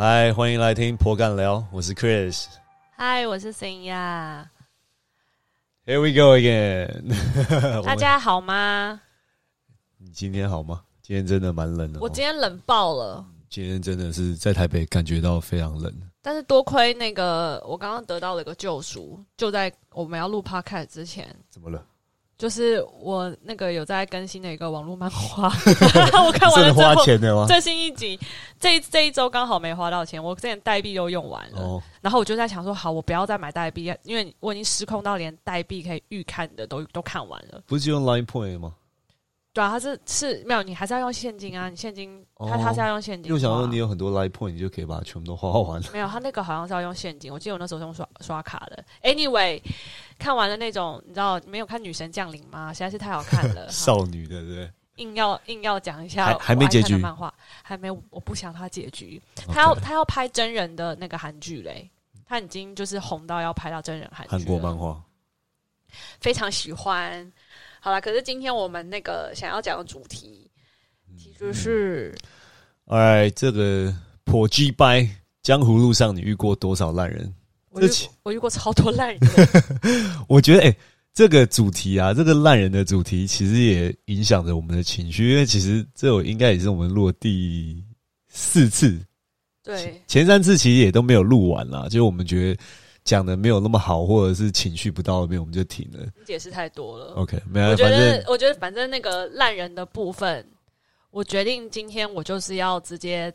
嗨，欢迎来听破干聊，我是 Chris。嗨，我是森亚。Here we go again 大家好吗？你今天好吗？今天真的蛮冷的、哦。我今天冷爆了，今天真的是在台北感觉到非常冷。但是多亏那个我刚刚得到了一个救赎，就在我们要录 podcast 之前，怎么了？就是我那个有在更新的一个网络漫画，我看完了之后，钱的吗？最新一集这一这一周刚好没花到钱，我之前代币都用完了，哦，然后我就在想说，好，我不要再买代币，因为我已经失控到连代币可以预看的都都看完了。不是用 Line Point 吗？对啊，他是是没有，你还是要用现金啊，你现金他哦它是要用现金花。因为想说你有很多 live point，你就可以把它全部都花完了。没有，他那个好像是要用现金，我记得我那时候是用刷刷卡的。Anyway，看完了那种，你知道没有看《女神降临》吗？实在是太好看了，少女的，对？硬要硬要讲一下还我爱看的还没结局漫画还没，我不想他结局。他要他要拍真人的那个韩剧嘞，他已经就是红到要拍到真人韩剧韩国漫画，非常喜欢。好了，可是今天我们那个想要讲的主题，其实是哎，这个破鸡掰江湖路上，你遇过多少烂人？我遇我遇过超多烂人，我觉得，哎、这个主题啊，这个烂人的主题，其实也影响着我们的情绪，因为其实这我应该也是我们录的第四次，对，前三次其实也都没有录完啦，就是我们觉得讲的没有那么好，或者是情绪不到那边，我们就停了。解释太多了。OK，没有，我觉得，我觉得反正那个烂人的部分，我决定今天我就是要直接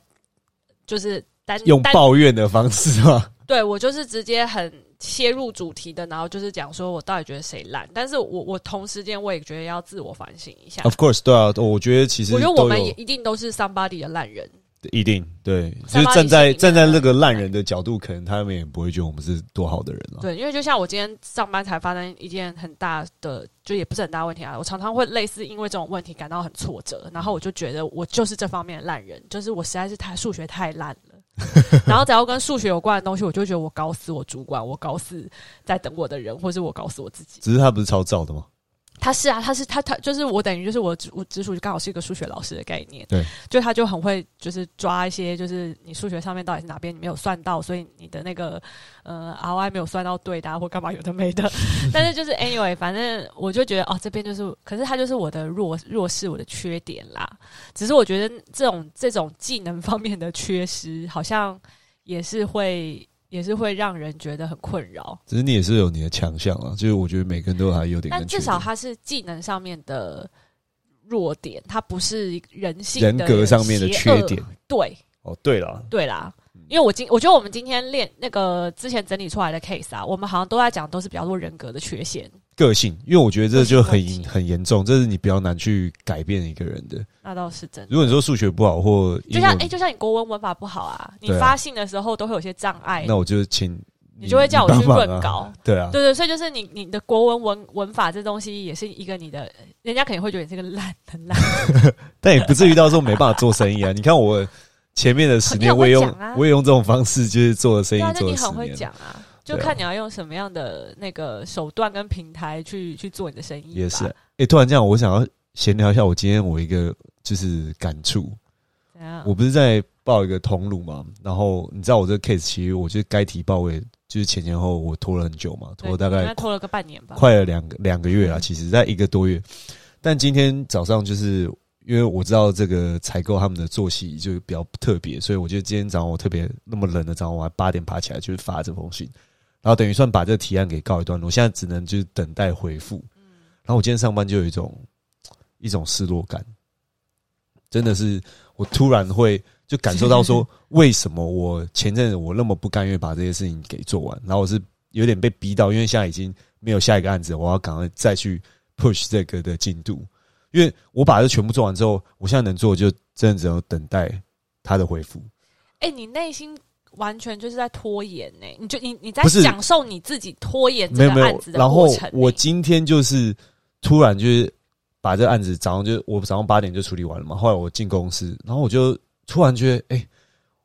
就是单单用抱怨的方式嘛。对我就是直接很切入主题的，然后就是讲说我到底觉得谁烂，但是我我同时间我也觉得要自我反省一下。Of course，对啊，我觉得其实我觉得我们也一定都是 somebody 的烂人，一定对，就是站在站在那个烂人的角度，可能他们也不会觉得我们是多好的人了。对，因为就像我今天上班才发生一件很大的，就也不是很大问题啊，我常常会类似因为这种问题感到很挫折，然后我就觉得我就是这方面的烂人，就是我实在是太数学太烂了。然后只要跟数学有关的东西，我就觉得我搞死我主管，我搞死在等我的人，或是我搞死我自己。只是他不是超照的吗？他是啊，他是他他就是我等于就是我直我直属就刚好是一个数学老师的概念，对，就他就很会就是抓一些就是你数学上面到底是哪边你没有算到，所以你的那个呃 ROI 没有算到对的、啊、或干嘛有的没的，但是就是 anyway，反正我就觉得哦这边就是，可是他就是我的弱弱势，我的缺点啦。只是我觉得这种这种技能方面的缺失，好像也是会也是会让人觉得很困扰。只是你也是有你的强项啊，就是我觉得每个人都还有他优点但至少他是技能上面的弱点，他不是人性人格上面的缺点。对。哦，对了，对啦，因为我今我觉得我们今天练那个之前整理出来的 case 啊，我们好像都在讲都是比较多人格的缺陷，个性，因为我觉得这就很很严重，这是你比较难去改变一个人的。那倒是真的。如果你说数学不好或，就像哎、就像你国文文法不好啊，你发信的时候都会有些障碍，那我就请你就会叫我去帮忙啊润稿。对啊，对对，所以就是你你的国文文文法这东西也是一个你的，人家肯定会觉得你是个烂很烂，但也不至于到时候没办法做生意啊。你看我前面的十年，我也用啊我也用这种方式，就是做了生意那做你很会。讲啊，就看你要用什么样的那个手段跟平台去去做你的生意。也是，哎、突然这样，我想要闲聊一下我今天我一个就是感触。我不是在报一个通路嘛，然后你知道我这个 case 其实我觉得该提报我也就是前前后后我拖了很久嘛，拖了大概拖了个半年吧。快了两个两个月啦，嗯其实在一个多月。但今天早上就是因为我知道这个采购他们的作息就比较特别，所以我觉得今天早上我特别那么冷的早上，我还八点爬起来就是发这封信，然后等于算把这个提案给告一段落，我现在只能就是等待回复。然后我今天上班就有一种一种失落感，真的是我突然会就感受到说，为什么我前阵子我那么不甘愿把这些事情给做完，然后我是有点被逼到，因为现在已经没有下一个案子，我要赶快再去 push 这个的进度，因为我把这全部做完之后，我现在能做的就真的只有等待他的回复。哎、你内心完全就是在拖延呢、你就你你在享受你自己拖延这个案子，的然后过程、欸。我今天就是突然就是把这个案子早上就我早上八点就处理完了嘛，后来我进公司，然后我就突然觉得，哎、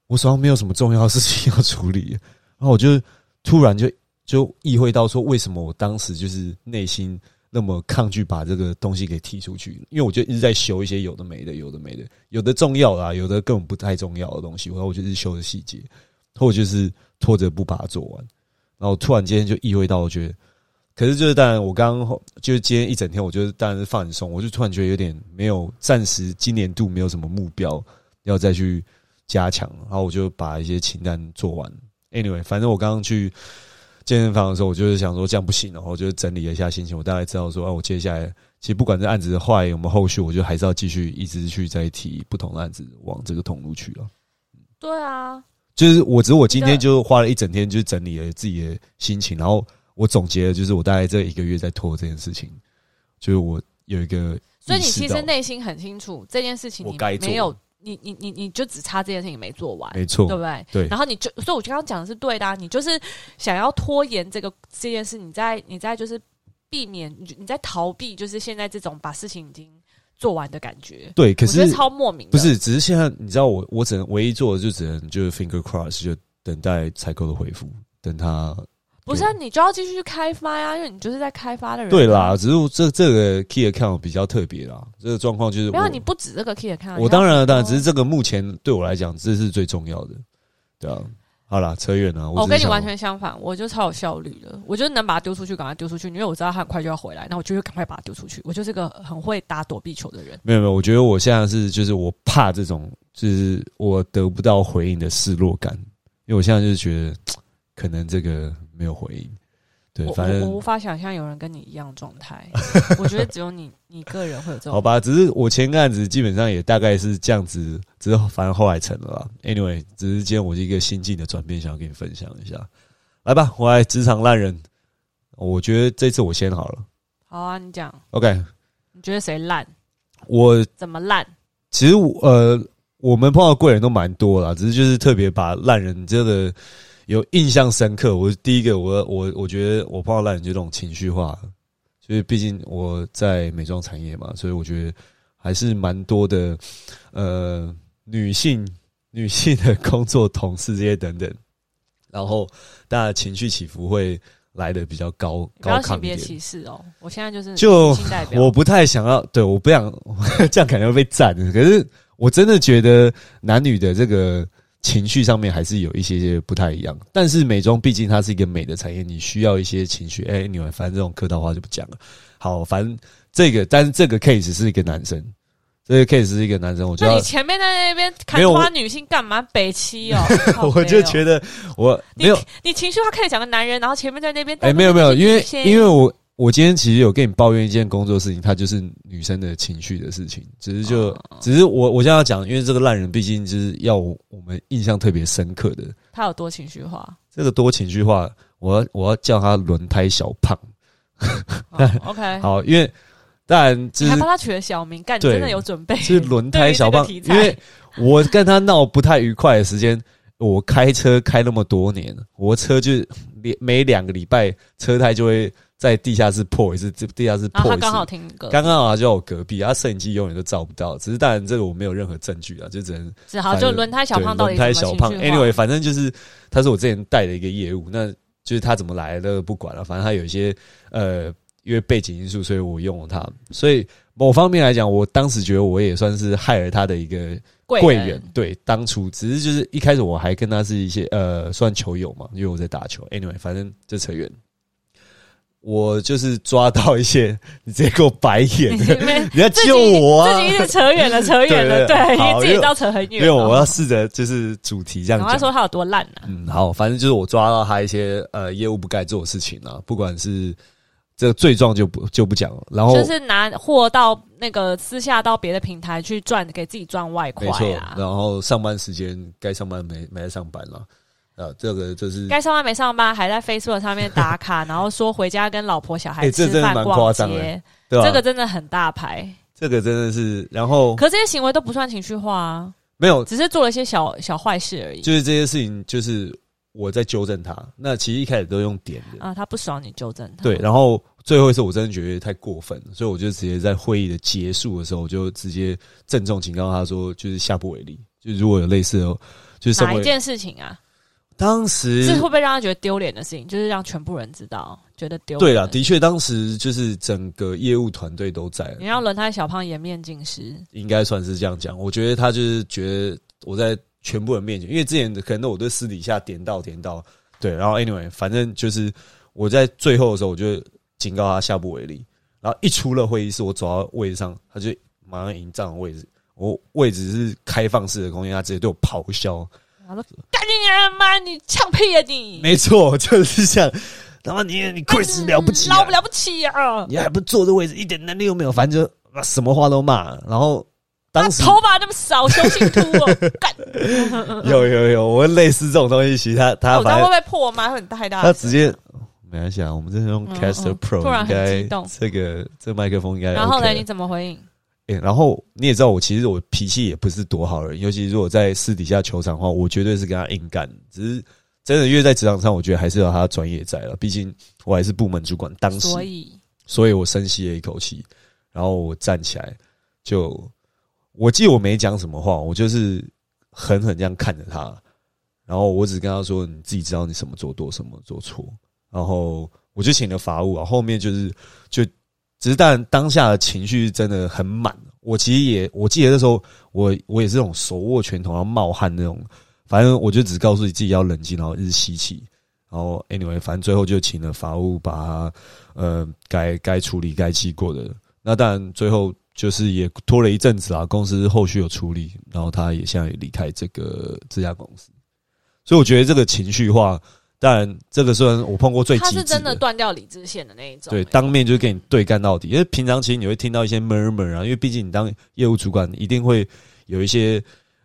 我手上没有什么重要的事情要处理，然后我就突然就就意会到说，为什么我当时就是内心那么抗拒把这个东西给踢出去，因为我就一直在修一些有的没的，有的没的，有的重要啦，有的根本不太重要的东西，然后我就是修的细节，或就是拖着不把它做完，然后突然间就意会到，我觉得，可是就是当然，我刚刚就是今天一整天，我觉得当然是放松，我就突然觉得有点没有，暂时今年度没有什么目标要再去加强，然后我就把一些清单做完。Anyway，反正我刚刚去。健身房的时候，我就是想说这样不行，然后就整理了一下心情。我大概知道说，啊，我接下来其实不管这案子的坏我们后续，我就还是要继续一直去再提不同的案子往这个通路去了。对啊，就是我只是我今天就花了一整天，就是整理了自己的心情，然后我总结了，就是我大概这一个月在拖这件事情，就是我有一个，所以你其实内心很清楚这件事情，你没有。你你你你就只差这件事情没做完，没错，对不对？对。然后你就，所以我刚刚讲的是对的，啊你就是想要拖延这个这件事，你在你在就是避免你你在逃避，就是现在这种把事情已经做完的感觉。对，可是超莫名。不是，只是现在你知道，我我只能唯一做的就只能就是 finger cross，就等待采购的回复，等他。不是，啊你就要继续去开发呀，因为你就是在开发的人。对啦，只是这这个 key account 比较特别啦，这个状况就是没有你不止这个 key account。我当然了当然，只是这个目前对我来讲这是最重要的，对啊。好啦，扯远了。我跟你完全相反，我就超有效率的，我就能把它丢出去，赶快丢出去，因为我知道它很快就要回来，那我就会赶快把它丢出去。我就是个很会打躲避球的人。没有没有，我觉得我现在是就是我怕这种就是我得不到回应的失落感，因为我现在就是觉得 可能这个没有回应。我我无法想象有人跟你一样状态，我觉得只有你你个人会有这种。好吧，只是我前个案子基本上也大概是这样子，只是反正后来成了啦。Anyway，只是今天我是一个心境的转变，想要跟你分享一下。来吧，我来职场烂人，我觉得这次我先好了。好啊，你讲。OK，你觉得谁烂？我怎么烂？其实我呃，我们碰到贵人都蛮多啦，只是就是特别把烂人这个。有印象深刻，我第一个，我我我觉得我碰到烂人就这种情绪化，所以毕竟我在美妆产业嘛，所以我觉得还是蛮多的，呃，女性女性的工作同事这些等等，然后大家情绪起伏会来的比较高高亢一点。歧视哦，我现在就是就我不太想要，对，我不想 这样可能会被赞，可是我真的觉得男女的这个。情绪上面还是有一些些不太一样，但是美妆毕竟它是一个美的产业，你需要一些情绪。哎，你们反正这种客套话就不讲了。好，反正这个，但是这个 case 是一个男生，这个 case 是一个男生，我觉得你前面在那边砍花女性干嘛北七哦？我就觉得我没有，你情绪化开始讲个男人，然后前面在那边哎，没有没有，因为因为我。我今天其实有跟你抱怨一件工作事情，它就是女生的情绪的事情。只是就只是我我现在要讲，因为这个烂人毕竟就是要我们印象特别深刻的。他有多情绪化？这个多情绪化，我要我要叫他轮胎小胖。OK，好，因为当然你还帮他取了小名，干真的有准备。是轮 胎小胖，因为我跟他闹不太愉快的时间，我开车开那么多年，我车就每每两个礼拜车胎就会。在地下室破一次，这地下室破一次，刚好听歌，刚刚好就我隔壁，他摄影机永远都照不到。只是当然这个我没有任何证据啊，就只能只好就轮胎小胖到轮胎小胖，anyway，反正就是他是我之前带的一个业务，那就是他怎么来的不管了，反正他有一些呃，因为背景因素，所以我用了他。所以某方面来讲，我当时觉得我也算是害了他的一个贵人。对，当初只是就是一开始我还跟他是一些呃，算球友嘛，因为我在打球。anyway，反正这扯远。我就是抓到一些，你直接给我白眼，你要救我啊！自己一直扯远了，扯远了，对，你自己倒扯很远。没有，我要试着就是主题这样讲。他说他有多烂呢？嗯，好，反正就是我抓到他一些呃业务不该做的事情啊，不管是这个罪状就不就不讲了。然后就是拿货到那个私下到别的平台去赚，给自己赚外快啊。然后上班时间该上班没没来上班了。呃，这个就是该上班没上班，还在 Facebook 上面打卡，然后说回家跟老婆小孩吃饭逛街，这个真的很大牌。这个真的是，然后可这些行为都不算情绪化啊，没有，只是做了一些小小坏事而已。就是这些事情，就是我在纠正他。那其实一开始都用点的啊，他不爽你纠正他。对，然后最后一次我真的觉得太过分了，所以我就直接在会议的结束的时候，我就直接郑重警告他说，就是下不为例。就如果有类似的，就是哪一件事情啊？当时是会不会让他觉得丢脸的事情？就是让全部人知道，觉得丢脸。对了，的确，当时就是整个业务团队都在，你让轮胎小胖颜面尽失，应该算是这样讲。我觉得他就是觉得我在全部人面前，因为之前可能我对私底下点到点到，对，然后 anyway，反正就是我在最后的时候，我就警告他下不为例。然后一出了会议室，我走到位置上，他就马上迎站位置。我位置是开放式的空间，他直接对我咆哮。他说：“赶紧人妈，你呛屁啊你！”没错，就是这样。他妈你你亏死了不起，老不了不起啊！你还不坐这位置，一点能力都没有，反正就什么话都骂。然后当时头发那么少，雄性秃哦，干！有有有，我类似这种东西，其实他他我知道会不会破吗？会很太大。他直接没关系啊，我们这是用 Caster Pro，突然应该激动这个这麦克风应该。然后呢？你怎么回应？欸，然后你也知道，我其实我脾气也不是多好人，尤其是如果在私底下球场的话，我绝对是跟他硬干。只是真的，因为在职场上，我觉得还是有他专业在了。毕竟我还是部门主管，当时，所以，所以我深吸了一口气，然后我站起来，就我记得我没讲什么话，我就是狠狠这样看着他，然后我只跟他说：“你自己知道你什么做多，什么做错。”然后我就请了法务啊，后面就是就。只是，但当下的情绪真的很满。我其实也，我记得那时候，我我也是那种手握拳头，然后冒汗那种。反正我就只告诉你自己要冷静，然后一直吸气。然后，anyway，反正最后就请了法务把他呃该该处理、该记过的。那当然，最后就是也拖了一阵子啊。公司后续有处理，然后他也现在离开这个这家公司。所以我觉得这个情绪化。当然，这个虽然我碰过最，他是真的断掉理智线的那一种。对，当面就跟你对干到底。因为平常其实你会听到一些 murmur 啊，因为毕竟你当业务主管，一定会有一些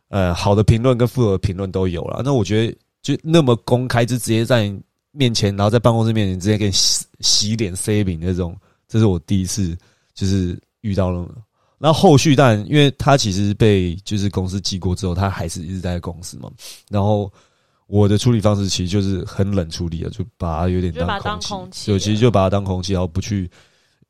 呃好的评论跟负的评论都有了。那我觉得就那么公开，就直接在你面前，然后在办公室面前直接给你洗洗脸、塞饼那种，这是我第一次就是遇到了。那后续当然，因为他其实被就是公司记过之后，他还是一直在公司嘛，然后。我的处理方式其实就是很冷处理啊，就把它有点当空气，就其实就把它当空气，然后不去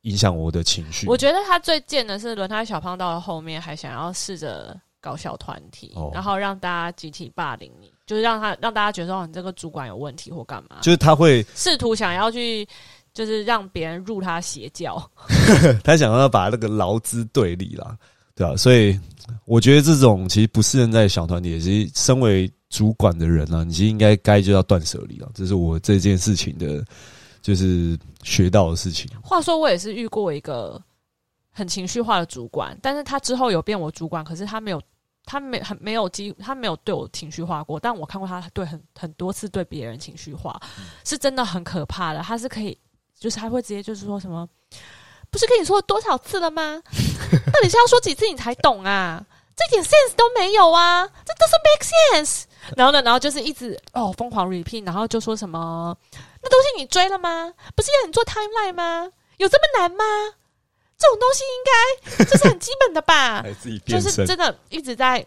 影响我的情绪。我觉得他最贱的是轮胎小胖到了后面还想要试着搞小团体，然后让大家集体霸凌你，就是让他让大家觉得哦你这个主管有问题或干嘛，就是他会试图想要去就是让别人入他邪教，他想要把那个劳资对立啦，对啊？所以我觉得这种其实不适应在小团体，其实身为。主管的人啊，你其实应该该就要断舍离了。这是我这件事情的，就是学到的事情。话说，我也是遇过一个很情绪化的主管，但是他之后有变我主管，可是他没有，他没很没有机，他没有对我情绪化过。但我看过他对很很多次对别人情绪化，是真的很可怕的。他是可以，就是他会直接就是说什么，不是跟你说多少次了吗？到底是要说几次你才懂啊？这点 sense 都没有啊！这都是 make sense。然后呢，然后就是一直哦疯狂 repeat，然后就说什么那东西你追了吗？不是要你做 timeline 吗？有这么难吗？这种东西应该这是很基本的吧？就是真的一直在，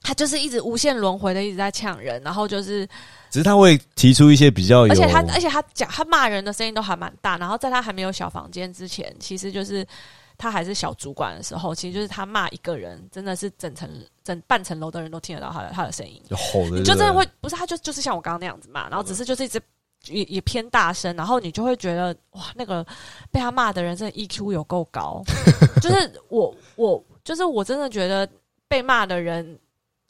他就是一直无限轮回的一直在呛人，然后就是只是他会提出一些比较，而且他而且他讲他骂人的声音都还蛮大，然后在他还没有小房间之前，其实就是。他还是小主管的时候，其实就是他骂一个人，真的是整层整半层楼的人都听得到他的他的声音，就吼的，你就真的会不是他就就是像我刚刚那样子骂，然后只是就是一直也也偏大声，然后你就会觉得哇，那个被他骂的人真的 EQ 有够高，就是我我就是我真的觉得被骂的人。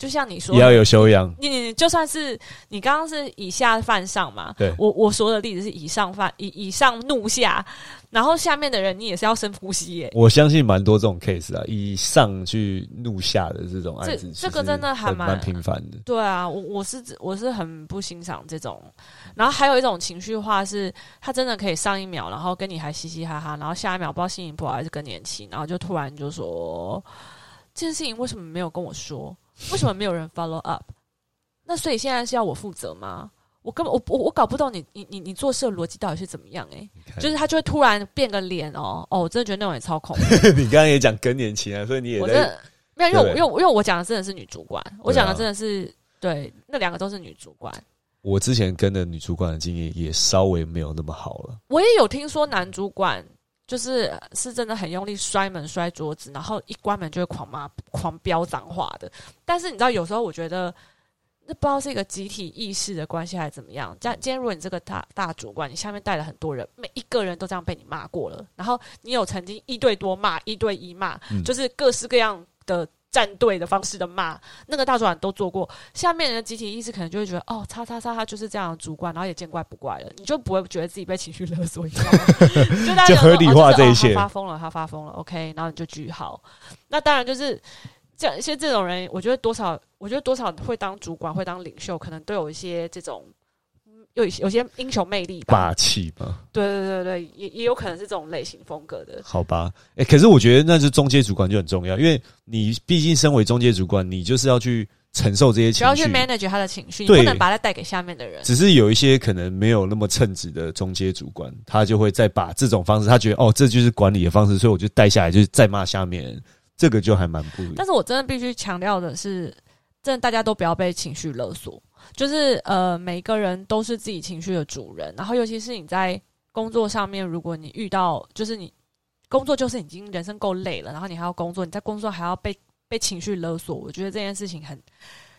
就像你说，也要有修养。你你就算是你刚刚是以下犯上嘛？对，我我说的例子是以上犯以以上怒下，然后下面的人你也是要深呼吸耶。我相信蛮多这种 case 啊，以上去怒下的这种案子，这个真的还蛮频繁的。对啊，我我是我是很不欣赏这种。然后还有一种情绪化是，他真的可以上一秒，然后跟你还嘻嘻哈哈，然后下一秒不知道心情不好还是更年期，然后就突然就说这件事情为什么没有跟我说？为什么没有人 follow up？那所以现在是要我负责吗？我根本我我我搞不懂你你你你做事的逻辑到底是怎么样？哎，就是他就会突然变个脸哦哦，我真的觉得那种也超恐怖。你刚刚也讲更年期啊，所以你也我真的没有，因为因为因为我讲的真的是女主管，我讲的真的是对那两个都是女主管。我之前跟的女主管的经验也稍微没有那么好了。我也有听说男主管。就是是真的很用力摔门摔桌子，然后一关门就会狂骂狂飙脏话的。但是你知道，有时候我觉得那不知道是一个集体意识的关系还是怎么样。今今天如果你这个大大主管，你下面带了很多人，每一个人都这样被你骂过了，然后你有曾经一对多骂，一对一骂，嗯就是各式各样的。站队的方式的骂，那个大主管都做过，下面人的集体意识可能就会觉得，哦，叉叉叉，他就是这样的主管，然后也见怪不怪了，你就不会觉得自己被情绪勒索，你知道吗？就大家就合理化哦就是哦这一切他发疯了，他发疯了，OK，然后你就句号。那当然就是这样，像这种人，我觉得多少，我觉得多少会当主管，会当领袖，可能都有一些这种。有有些英雄魅力吧，霸气吧，对对对对，也也有可能是这种类型风格的。好吧？哎、可是我觉得那是中介主管就很重要，因为你毕竟身为中介主管，你就是要去承受这些只要去。manage 他的情绪，你不能把他带给下面的人。只是有一些可能没有那么称职的中介主管，他就会再把这种方式，他觉得哦，这就是管理的方式，所以我就带下来，就是再骂下面人，这个就还蛮不。但是我真的必须强调的是，真的大家都不要被情绪勒索。就是呃，每个人都是自己情绪的主人。然后，尤其是你在工作上面，如果你遇到，就是你工作就是已经人生够累了，然后你还要工作，你在工作还要被被情绪勒索，我觉得这件事情很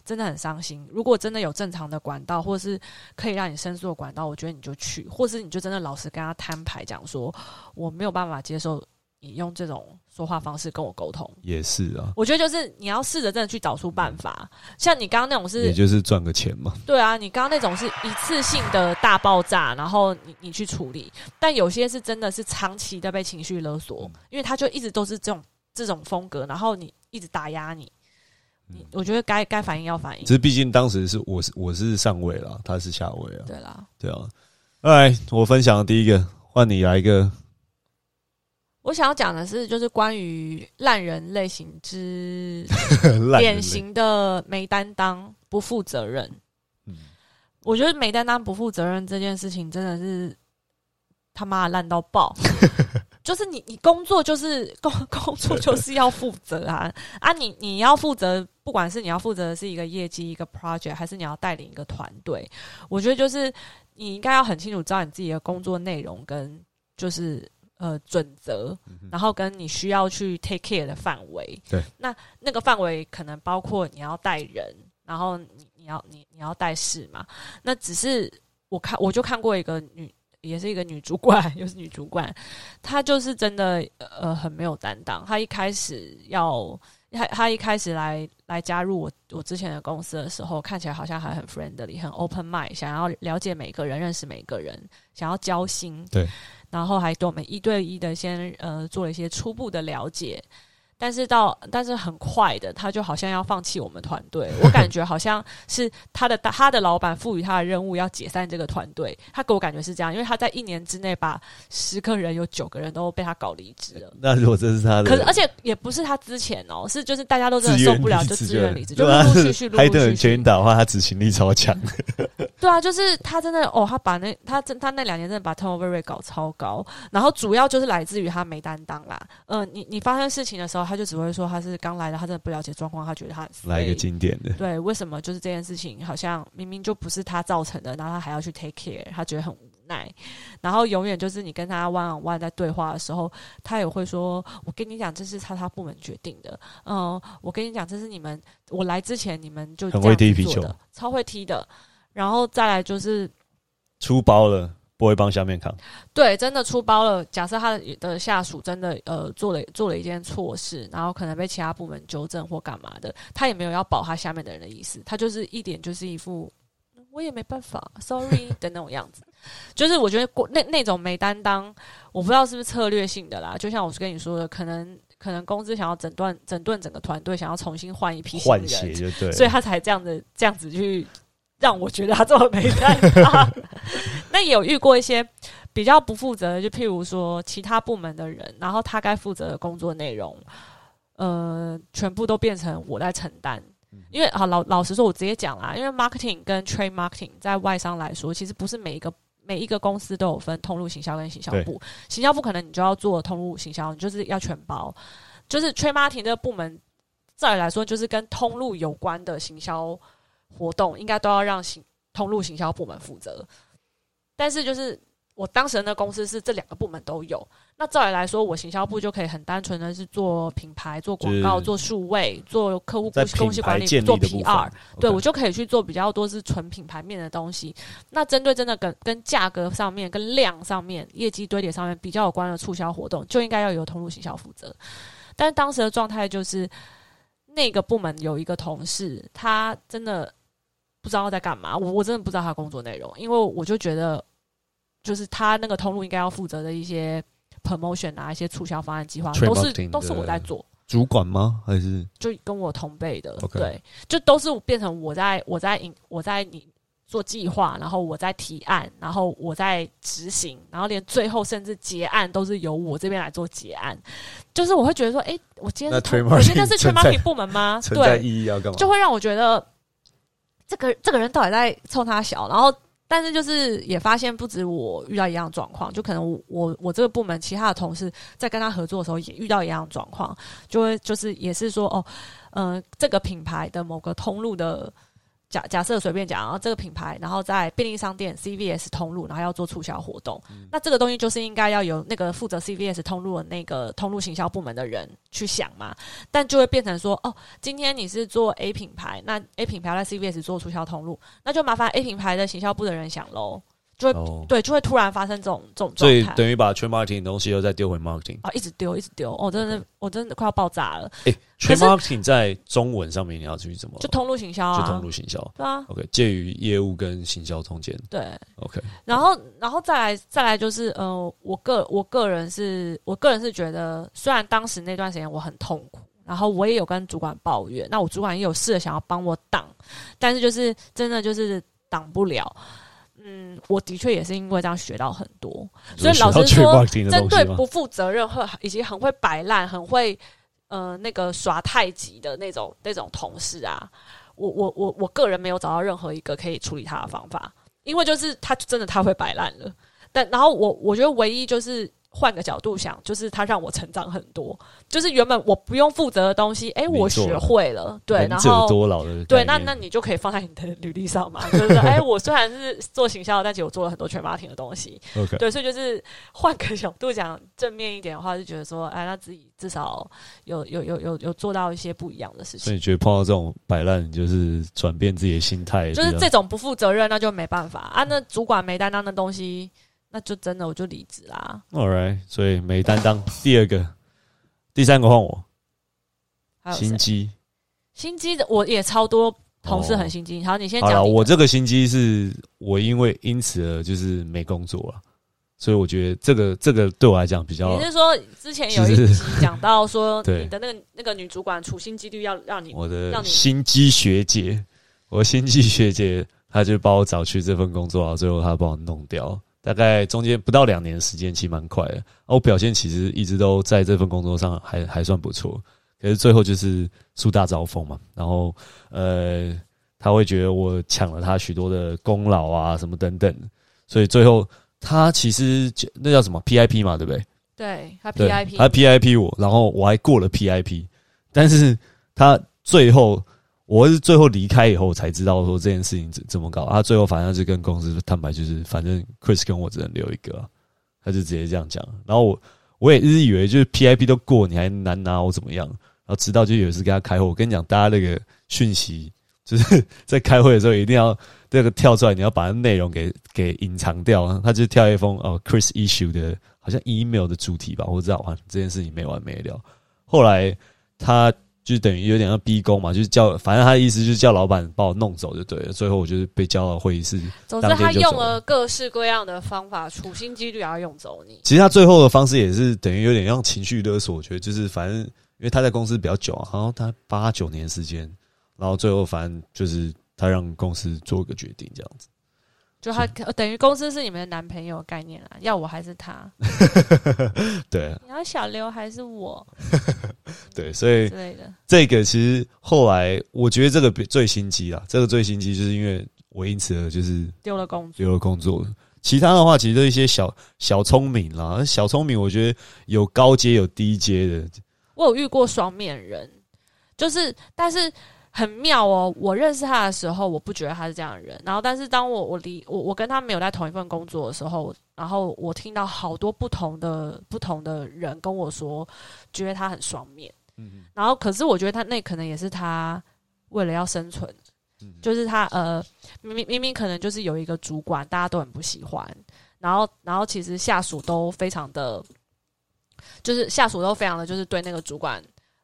真的很伤心。如果真的有正常的管道，或是可以让你申诉的管道，我觉得你就去，或是你就真的老实跟他摊牌，讲说我没有办法接受你用这种说话方式跟我沟通。也是啊，我觉得就是你要试着真的去找出办法，像你刚刚那种是也，就是赚个钱嘛。对啊，你刚刚那种是一次性的大爆炸，然后你你去处理，但有些是真的是长期的被情绪勒索，因为他就一直都是这种这种风格，然后你一直打压你，你我觉得该该反应要反应只，是毕竟当时是我是我是上位了，他是下位啊，对啦。对啊。来，我分享的第一个，换你来一个。我想要讲的是，就是关于烂人类型之 典型的没担当、不负责任。嗯我觉得没担当、不负责任这件事情真的是他妈的烂到爆。就是你，你工作就是工工作就是要负责啊啊！你你要负责，不管是你要负责的是一个业绩、一个 project，还是你要带领一个团队，我觉得就是你应该要很清楚知道你自己的工作内容跟就是呃准则，然后跟你需要去 take care 的范围。对，那那个范围可能包括你要带人，然后你你要你你要带事嘛。那只是我看我就看过一个女。也是一个女主管，又是女主管，她就是真的呃很没有担当。她一开始要，她她一开始来来加入我我之前的公司的时候，看起来好像还很 friendly，很 open mind，想要了解每个人，认识每个人，想要交心。对，然后还对我们一对一的先呃做了一些初步的了解。但是到，但是很快的，他就好像要放弃我们团队。我感觉好像是他的他的老板赋予他的任务，要解散这个团队。他给我感觉是这样，因为他在一年之内把十个人有九个人都被他搞离职了。那如果这是他的，可是，而且也不是他之前哦，是就是大家都真的受不了，就自自愿离职，就陆陆续续、陆续续人全。打的话，他执行力超强。对啊，就是他真的哦，他把那他真他那两年真的把 turnover rate 搞超高，然后主要就是来自于他没担当啦。嗯、你你发生事情的时候，他就只会说他是刚来的，他真的不了解状况，他觉得他很来一个经典的，对，为什么就是这件事情好像明明就不是他造成的，然后他还要去 take care，他觉得很无奈。然后永远就是你跟他 one on one 在对话的时候，他也会说：“我跟你讲，这是他他部门决定的。嗯，我跟你讲，这是你们我来之前你们就很会踢皮球的，超会踢的。然后再来就是出包了不会帮下面扛。对，真的出包了。假设他的的下属真的呃做了做了一件错事，然后可能被其他部门纠正或干嘛的，他也没有要保他下面的人的意思，他就是一点就是一副我也没办法，sorry 的那种样子。就是我觉得过那那种没担当，我不知道是不是策略性的啦。就像我跟你说的，可能可能公司想要整顿整顿整个团队，想要重新换一批新人，所以他才这样子这样子去让我觉得他这么没担当。那也有遇过一些比较不负责的，就譬如说其他部门的人，然后他该负责的工作内容，呃，全部都变成我在承担。因为啊老老实说，我直接讲啦，因为 marketing 跟 trade marketing 在外商来说，其实不是每一个每一个公司都有分通路行销跟行销部。行销部可能你就要做通路行销，你就是要全包。就是 trade marketing 这个部门，照理来说就是跟通路有关的行销活动，应该都要让行通路行销部门负责。但是就是我当时的那公司是这两个部门都有。那照理来说，我行销部就可以很单纯的是做品牌、做广告、做数位、做客户在公司管理、做 PR，对我就可以去做比较多是纯品牌面的东西。那针对真的跟跟价格上面、跟量上面、业绩堆叠上面比较有关的促销活动，就应该要由通路行销负责。但是当时的状态就是，那个部门有一个同事，他真的不知道在干嘛，我我真的不知道他工作内容，因为我就觉得，就是他那个通路应该要负责的一些 promotion 啊，一些促销方案计划都是都是我在做。主管吗？还是就跟我同辈的对，就都是变成我在我在引我在你做计划，然后我在提案，然后我在执行，然后连最后甚至结案都是由我这边来做结案。就是我会觉得说，哎、我今天我今天是 trade 在 marketing 部门吗？对，意义要干嘛？就会让我觉得这个这个人到底在冲他小，然后。但是就是也发现不止我遇到一样状况，就可能我我这个部门其他的同事在跟他合作的时候也遇到一样状况，就会就是也是说哦，嗯，这个品牌的某个通路的假假设随便讲，然后这个品牌，然后在便利商店 CVS 通路，然后要做促销活动，那这个东西就是应该要有那个负责 CVS 通路的那个通路行销部门的人去想嘛，但就会变成说，哦，今天你是做 A 品牌，那 A 品牌在 CVS 做促销通路，那就麻烦 A 品牌的行销部的人想喽，就会、哦，对，就会突然发生这种这种状态所以。等于把 trade marketing 的东西又再丢回 marketing。啊，一直丢，一直丢，哦，真的，我真的快要爆炸了。哎是 marketing 在中文上面你要去怎么？就通路行销啊，就通路行销。对啊，OK，介于业务跟行销中间。对。OK，然后，然后再来，再来就是，呃，我个我个人是，我个人是觉得，虽然当时那段时间我很痛苦，然后我也有跟主管抱怨，那我主管也有试着想要帮我挡，但是就是真的就是挡不了。嗯，我的确也是因为这样学到很多，所以老实说，针对？不负责任和以及很会摆烂、很会呃那个耍太极的那种那种同事啊，我我我我个人没有找到任何一个可以处理他的方法，因为就是他真的太会摆烂了。但然后我我觉得唯一就是换个角度想，就是他让我成长很多，就是原本我不用负责的东西，诶，我学会了，对，然后多劳的对，那那你就可以放在你的履历上嘛，就是哎、我虽然是做行销，但其实我做了很多全 marketing 的东西。对，所以就是换个角度讲，正面一点的话，就觉得说，哎，那自己至少有有有有有做到一些不一样的事情。所以你觉得碰到这种摆烂，就是转变自己的心态，就是这种不负责任，那就没办法。啊。那主管没担当的东西，那就真的我就离职啦。All right，所以没担当。第二个，第三个换我，还有谁心机。心机的，我也超多同事很心机。好，你先好了，讲你的。我这个心机是我因为因此而就是没工作了，所以我觉得这个这个对我来讲比较你是说之前有一集讲到说 对你的那个那个女主管处心积虑要让你我的让你心机学姐，我的心机学姐，她就帮我找去这份工作啊，最后她帮我弄掉。大概中间不到两年时间，其实蛮快的。啊我表现其实一直都在这份工作上还还算不错，可是最后就是树大招风嘛。然后呃，他会觉得我抢了他许多的功劳啊，什么等等，所以最后他其实就那叫什么 PIP 嘛，对不对？对他 PIP，他 PIP 我，然后我还过了 PIP，但是他最后我是最后离开以后才知道说这件事情怎怎么搞。他最后反正就跟公司坦白，就是反正 Chris 跟我只能留一个、他就直接这样讲。然后我我也一直以为就是 PIP 都过，你还难拿我怎么样？然后直到就有一次跟他开会，我跟你讲，大家那个讯息就是 在开会的时候一定要这个跳出来，你要把那内容给给隐藏掉。他就跳一封哦 Chris issue 的，好像 email 的主题吧，我知道啊，这件事情没完没了。后来他就等于有点要逼宫嘛，就是叫，反正他的意思就是叫老板把我弄走就对了。最后我就是被叫到会议室，总之他用了各式各样的方法，处心积虑要用走你。其实他最后的方式也是等于有点像情绪勒索，我觉得就是反正因为他在公司比较久啊，好像他八九年时间，然后最后反正就是他让公司做一个决定这样子。就他呃等于公司是你们的男朋友概念啊，要我还是他？对啊你要小刘还是我 对，所以之类的？这个其实后来我觉得这个比最心机啊，这个最心机就是因为我因此而就是丢了工作，丢了工作。其他的话，其实都一些小小聪明啦，小聪明我觉得有高阶有低阶的，我有遇过双面人，就是但是很妙哦。我认识他的时候，我不觉得他是这样的人。然后，但是当我我离我我跟他没有在同一份工作的时候，然后我听到好多不同的不同的人跟我说，觉得他很双面。嗯，然后可是我觉得他那可能也是他为了要生存，就是他呃明明明明可能就是有一个主管，大家都很不喜欢，然后然后其实下属都非常的，就是下属都非常的就是对那个主管。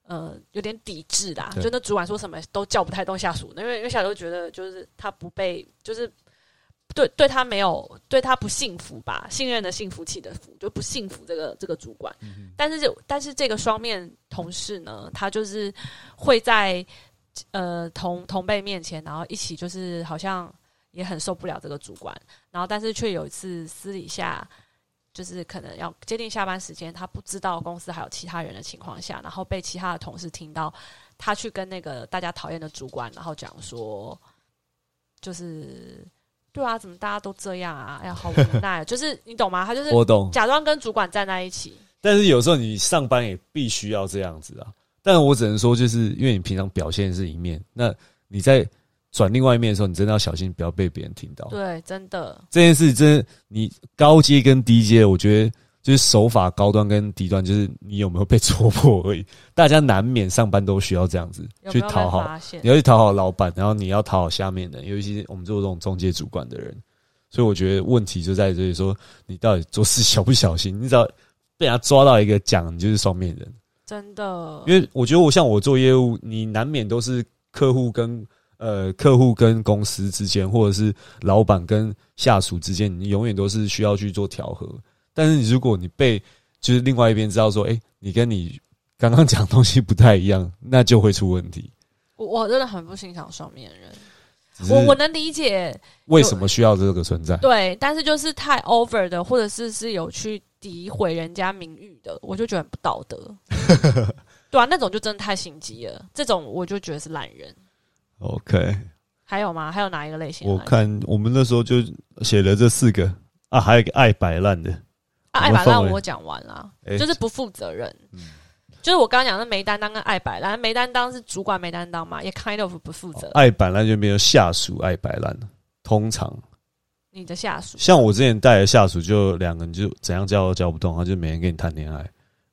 呃，有点抵制啦，就那主管说什么都叫不太动下属，因为因为下属觉得就是他不被，就是对对他没有对他不幸福吧，信任的幸福起的福就不幸福这个这个主管，但是就但是这个双面同事呢，他就是会在呃同同辈面前，然后一起就是好像也很受不了这个主管，然后但是却有一次私底下。就是可能要接近下班时间，他不知道公司还有其他人的情况下，然后被其他的同事听到，他去跟那个大家讨厌的主管，然后讲说，就是对啊，怎么大家都这样啊？哎呀，好无奈，就是你懂吗？他就是我懂，假装跟主管站在一起。但是有时候你上班也必须要这样子啊。但我只能说，就是因为你平常表现是一面，那你在。转另外一面的时候，你真的要小心，不要被别人听到。对，真的这件事，真你高阶跟低阶，我觉得就是手法高端跟低端，就是你有没有被戳破而已。大家难免上班都需要这样子去讨好，你要去讨好老板，然后你要讨好下面的，尤其是我们做这种中介主管的人。所以我觉得问题就在这里，说你到底做事小不小心？你只要被人家抓到一个奖，你就是双面人。真的，因为我觉得我像我做业务，你难免都是客户跟。呃，客户跟公司之间，或者是老板跟下属之间，你永远都是需要去做调和。但是，你如果你被就是另外一边知道说，哎，你跟你刚刚讲东西不太一样，那就会出问题。我我真的很不欣赏双面人。我我能理解为什么需要这个存在。对，但是就是太 over 的，或者是是有去诋毁人家名誉的，我就觉得很不道德。对啊，那种就真的太心机了。这种我就觉得是懒人。OK，还有吗？还有哪一个类型？我看我们那时候就写了这四个啊，还有一个爱摆烂的。爱摆烂我讲完了，就是不负责任。就是我刚刚讲的没担当跟爱摆烂，没担当是主管没担当嘛，也 kind of 不负责。爱摆烂就变成下属爱摆烂了。通常你的下属，像我之前带的下属，就两个人就怎样教都教不动，他就每天跟你谈恋爱，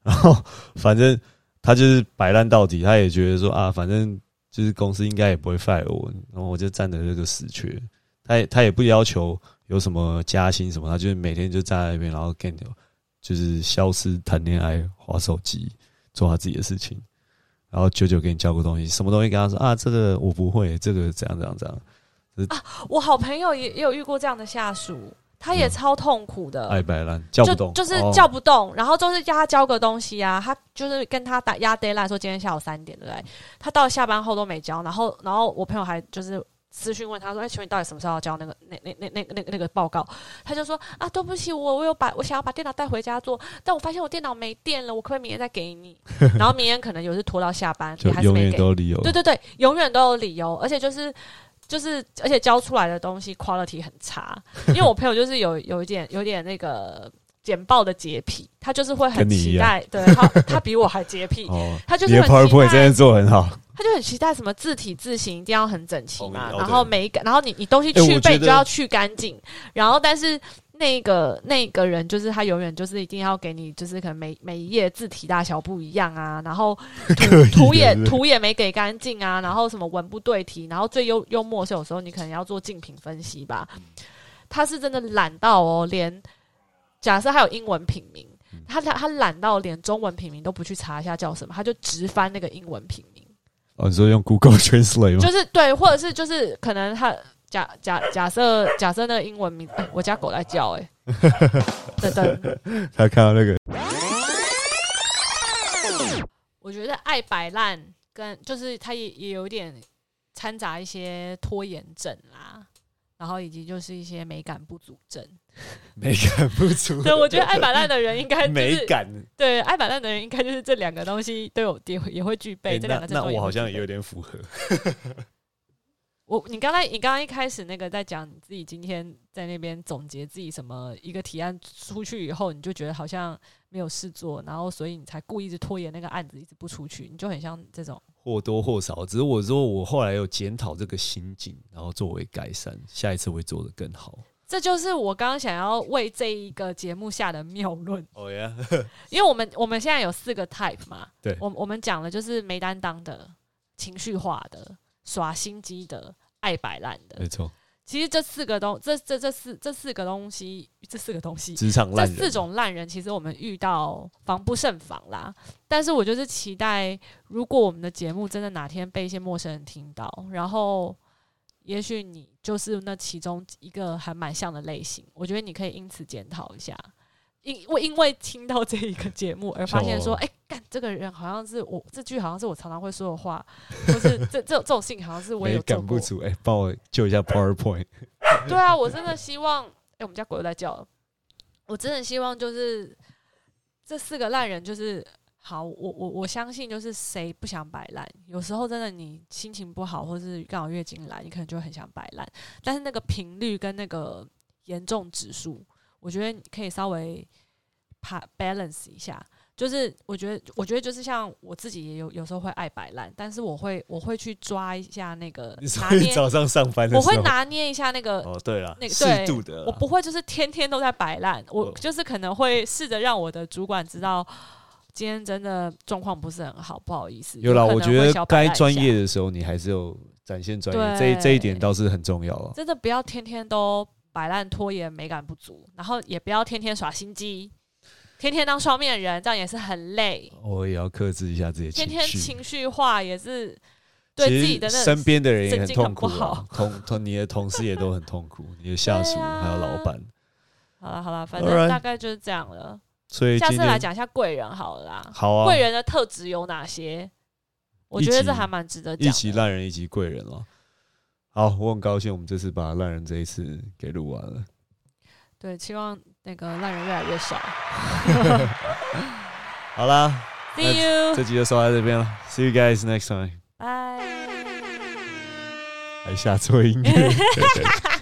然后反正他就是摆烂到底，他也觉得说啊，反正。就是公司应该也不会 fire 我，然后我就占着这个死缺。他也他也不要求有什么加薪什么，他就是每天就站在那边，然后跟你就是消失、谈恋爱、划手机、做他自己的事情，然后久久给你交个东西，什么东西跟他说啊，这个我不会，这个怎样怎样怎样。啊，我好朋友也也有遇过这样的下属。他也超痛苦的，爱白烂叫不动，就是叫不动，然后就是叫他交个东西啊，他就是跟他打压 d a y l i h t 说今天下午三点，对不对？他到下班后都没交，然后然后我朋友还就是私讯问他说：“哎，请问你到底什么时候要交那个那那那那那个那个报告？”他就说：“啊，对不起，我我有把我想要把电脑带回家做，但我发现我电脑没电了，我可不可以明天再给你？然后明天可能有是拖到下班，就永远都有理由，对对对，永远都有理由，而且就是。”就是，而且教出来的东西 quality 很差，因为我朋友就是有 有一点有点那个简报的洁癖，他就是会很期待，对他 他比我还洁癖，他就是 PowerPoint 真的做很好，他就很期待什么字体字形一定要很整齐嘛，然后每一个，然后你你东西去背就要去干净，然后但是。那个那个人就是他，永远就是一定要给你，就是可能每每一页字体大小不一样啊，然后 图图也图也没给干净啊，然后什么文不对题，然后最幽幽默是有时候你可能要做竞品分析吧，他是真的懒到哦，连假设他有英文品名，他他他懒到连中文品名都不去查一下叫什么，他就直翻那个英文品名。哦，你说用 Google Translate 吗？就是对，或者是就是可能他。假假假设假设那个英文名，我家狗在叫，哎，等等，他看到那个，我觉得爱摆烂跟就是他也也有点掺杂一些拖延症啦，然后以及就是一些美感不足症，美感不足，对，我觉得爱摆烂的人应该美感，对，爱摆烂的人应该就是这两个东西都有也也会具备，这两个那我好像也有点符合。我你刚才你刚刚一开始那个在讲你自己今天在那边总结自己什么一个提案出去以后，你就觉得好像没有事做，然后所以你才故意一直拖延那个案子一直不出去，你就很像这种或多或少，只是我说我后来有检讨这个心境，然后作为改善，下一次会做得更好。这就是我刚刚想要为这一个节目下的谬论。哦呀，因为我们我们现在有四个 type 嘛，对我我们讲的就是没担当的、情绪化的、耍心机的、爱摆烂的没。错，其实这四个东这这这四这四个东西，这四个东西，职场这烂人，四种烂人，其实我们遇到防不胜防啦。但是我就是期待，如果我们的节目真的哪天被一些陌生人听到，然后也许你就是那其中一个还蛮像的类型，我觉得你可以因此检讨一下。因我因为听到这一个节目而发现说，像哎、干这个人好像是我这句好像是我常常会说的话，就是这这这种事情好像是我也。赶不出，哎，帮我救一下 PowerPoint。对啊，我真的希望，哎、我们家狗又在叫了。我真的希望就是这四个烂人，就是好，我我我相信，就是谁不想摆烂？有时候真的你心情不好，或是刚好月经来，你可能就很想摆烂。但是那个频率跟那个严重指数，我觉得可以稍微怕 balance 一下。就是我觉得，我觉得就是像我自己也有有时候会爱摆烂，但是我会我会去抓一下那个你说拿捏，早上上班的我会拿捏一下那个哦，对了，那个适度的，我不会就是天天都在摆烂，我哦就是可能会试着让我的主管知道，今天真的状况不是很好，不好意思。有啦，我觉得该专业的时候，你还是有展现专业，对这这一点倒是很重要啊。真的不要天天都摆烂、拖延、美感不足，然后也不要天天耍心机，天天当双面人，这样也是很累。我也要克制一下自己的天天情绪。情绪化也是对自己的那身边的人也很痛苦不好啊，同同你的同事也都很痛苦，你的下属还有老板，好了好了，反正大概就是这样了。所以下次来讲一下贵人好了啦。好啊，贵人的特质有哪些？我觉得这还蛮值得讲的。一起烂人，一起贵人了。好，我很高兴我们这次把烂人这一次给录完了。对，希望那个烂人越来越少。好啦，See you，这集就说到这边了，See you guys next time。拜。还下错音乐。